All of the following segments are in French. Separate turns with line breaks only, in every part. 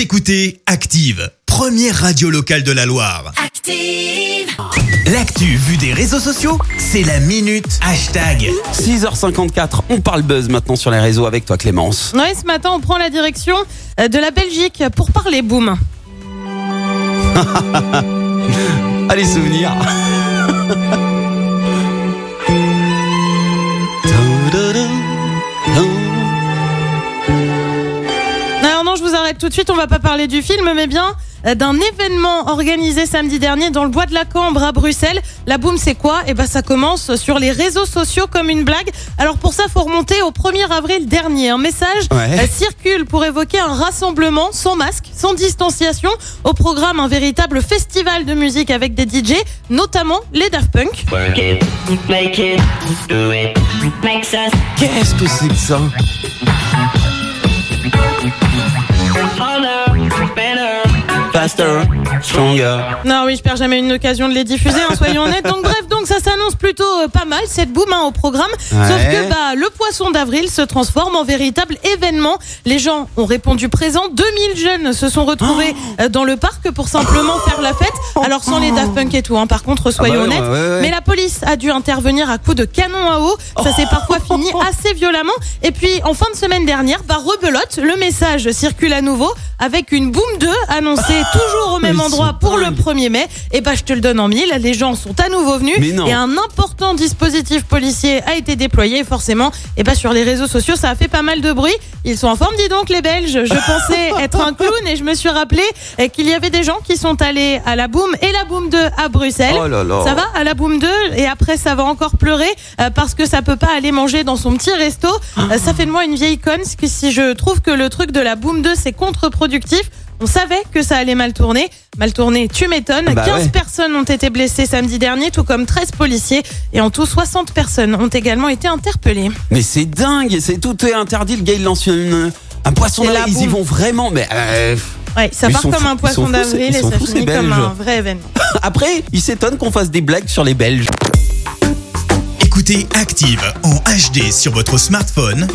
Vous écoutez Active, première radio locale de la Loire.
Active.
L'actu vue des réseaux sociaux, c'est la minute hashtag.
6h54, on parle buzz maintenant sur les réseaux avec toi Clémence.
Ouais, ce matin, on prend la direction euh, de la Belgique pour parler boom.
Allez souvenirs.
non, je vous arrête tout de suite, on va pas parler du film, mais bien euh, d'un événement organisé samedi dernier dans le bois de la Cambre à Bruxelles. La boom, c'est quoi? Eh ben, ça commence sur les réseaux sociaux comme une blague. Alors pour ça, faut remonter au 1er avril dernier. Un message
Ouais.
euh, circule pour évoquer un rassemblement sans masque, sans distanciation. Au programme, un véritable festival de musique avec des DJ, notamment les Daft Punk.
Qu'est-ce que c'est que ça? Faster,
Non, oui, je perds jamais une occasion de les diffuser, hein, soyons honnêtes. Donc bref, donc ça s'annonce plutôt euh, pas mal, cette boom hein, au programme.
Ouais.
Sauf que bah, le poisson d'avril se transforme en véritable événement. Les gens ont répondu présent. 2000 jeunes se sont retrouvés
Oh.
euh, dans le parc pour simplement faire la fête. Alors sans les Daft Punk et tout, hein. par contre, soyons
Ah bah
honnêtes.
ouais, ouais.
Mais la police a dû intervenir à coups de canon à eau. Ça s'est parfois fini assez violemment. Et puis, en fin de semaine dernière, bah, rebelote, le message circule à nouveau avec une boom 2 annoncée toujours au même
ils
endroit pour le
dingues.
1er mai. Et bah, je te le donne en mille. Les gens sont à nouveau venus. Et un important dispositif policier a été déployé. Forcément, et bah, sur les réseaux sociaux, ça a fait pas mal de bruit. Ils sont en forme, dis donc, les Belges. Je pensais être un clown et je me suis rappelé euh, qu'il y avait des gens qui sont allés à la boom et la boom 2 à Bruxelles.
Oh là là.
Ça va à la boom 2 et après ça va encore pleurer euh, parce que ça peut pas aller manger dans son petit resto. Euh, ça fait de moi une vieille conne si je trouve que le truc de la boom 2 c'est contre-productif. On savait que ça allait mal tourner. Mal tourné, tu m'étonnes.
Bah
15
ouais.
personnes ont été blessées samedi dernier, tout comme 13 policiers. Et en tout, 60 personnes ont également été interpellées.
Mais c'est dingue, c'est tout est interdit. Le gars il lance une- un poisson
la
ils y vont vraiment. Mais euh,
Ouais, ça part comme
fous-
un poisson d'avril
ils
et ça
fous,
finit comme
Belges.
un vrai événement.
après, ils s'étonnent qu'on fasse des blagues sur les Belges.
Écoutez Active en HD sur votre smartphone,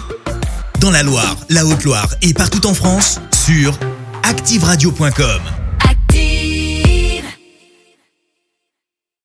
dans la Loire, la Haute-Loire et partout en France, sur activeradio.com.